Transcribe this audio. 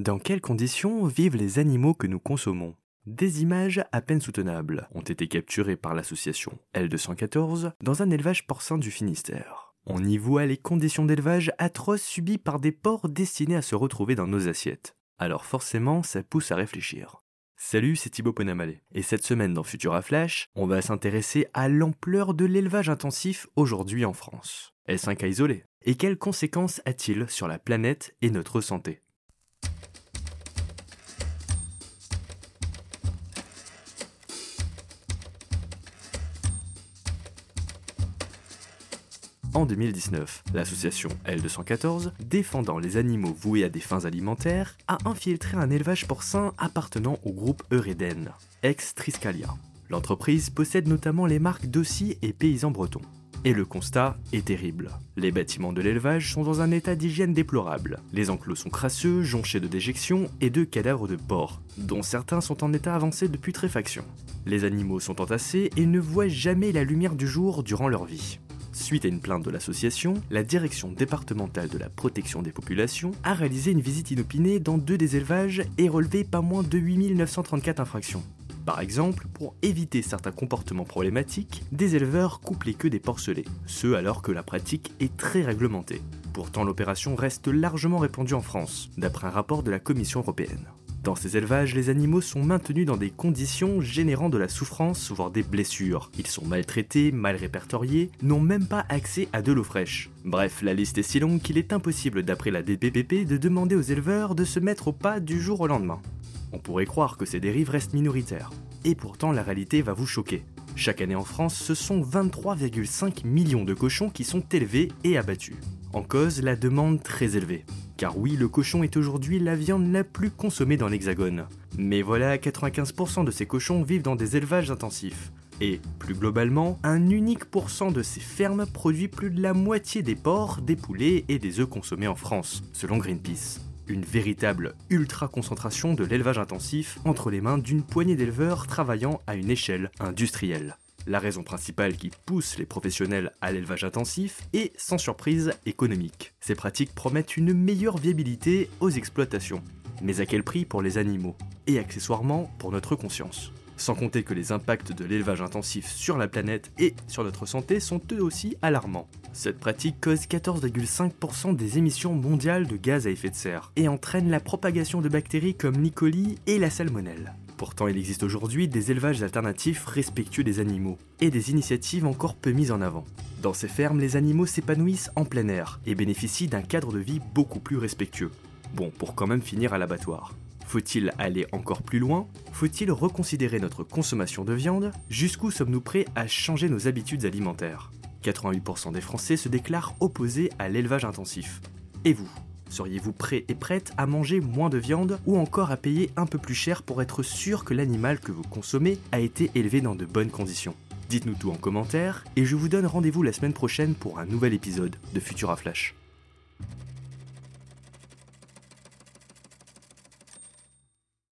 Dans quelles conditions vivent les animaux que nous consommons? Des images à peine soutenables ont été capturées par l'association L214 dans un élevage porcin du Finistère. On y voit les conditions d'élevage atroces subies par des porcs destinés à se retrouver dans nos assiettes. Alors forcément, ça pousse à réfléchir. Salut, c'est Thibaut Ponamalé. Et cette semaine dans Futura Flash, on va s'intéresser à l'ampleur de l'élevage intensif aujourd'hui en France. Est-ce un cas isolé? Et quelles conséquences a-t-il sur la planète et notre santé? En 2019, l'association L214, défendant les animaux voués à des fins alimentaires, a infiltré un élevage porcin appartenant au groupe Eureden, ex-Triscalia. L'entreprise possède notamment les marques Dossi et Paysans Bretons. Et le constat est terrible. Les bâtiments de l'élevage sont dans un état d'hygiène déplorable. Les enclos sont crasseux, jonchés de déjections et de cadavres de porcs, dont certains sont en état avancé de putréfaction. Les animaux sont entassés et ne voient jamais la lumière du jour durant leur vie. Suite à une plainte de l'association, la direction départementale de la protection des populations a réalisé une visite inopinée dans deux des élevages et relevé pas moins de 8934 infractions. Par exemple, pour éviter certains comportements problématiques, des éleveurs coupent les queues des porcelets, ce alors que la pratique est très réglementée. Pourtant, l'opération reste largement répandue en France, d'après un rapport de la Commission européenne. Dans ces élevages, les animaux sont maintenus dans des conditions générant de la souffrance, voire des blessures. Ils sont maltraités, mal répertoriés, n'ont même pas accès à de l'eau fraîche. Bref, la liste est si longue qu'il est impossible, d'après la DPPP, de demander aux éleveurs de se mettre au pas du jour au lendemain. On pourrait croire que ces dérives restent minoritaires. Et pourtant, la réalité va vous choquer. Chaque année en France, ce sont 23,5 millions de cochons qui sont élevés et abattus. En cause, la demande très élevée. Car oui, le cochon est aujourd'hui la viande la plus consommée dans l'Hexagone. Mais voilà, 95% de ces cochons vivent dans des élevages intensifs. Et, plus globalement, un unique pourcent de ces fermes produit plus de la moitié des porcs, des poulets et des œufs consommés en France, selon Greenpeace. Une véritable ultra-concentration de l'élevage intensif entre les mains d'une poignée d'éleveurs travaillant à une échelle industrielle. La raison principale qui pousse les professionnels à l'élevage intensif est, sans surprise, économique. Ces pratiques promettent une meilleure viabilité aux exploitations. Mais à quel prix pour les animaux Et accessoirement pour notre conscience? Sans compter que les impacts de l'élevage intensif sur la planète et sur notre santé sont eux aussi alarmants. Cette pratique cause 14,5% des émissions mondiales de gaz à effet de serre et entraîne la propagation de bactéries comme l'E. coli et la salmonelle. Pourtant, il existe aujourd'hui des élevages alternatifs respectueux des animaux et des initiatives encore peu mises en avant. Dans ces fermes, les animaux s'épanouissent en plein air et bénéficient d'un cadre de vie beaucoup plus respectueux. Bon, pour quand même finir à l'abattoir. Faut-il aller encore plus loin? Faut-il reconsidérer notre consommation de viande? Jusqu'où sommes-nous prêts à changer nos habitudes alimentaires? 88% des Français se déclarent opposés à l'élevage intensif. Et vous? Seriez-vous prêt et prête à manger moins de viande ou encore à payer un peu plus cher pour être sûr que l'animal que vous consommez a été élevé dans de bonnes conditions? Dites-nous tout en commentaire et je vous donne rendez-vous la semaine prochaine pour un nouvel épisode de Futura Flash.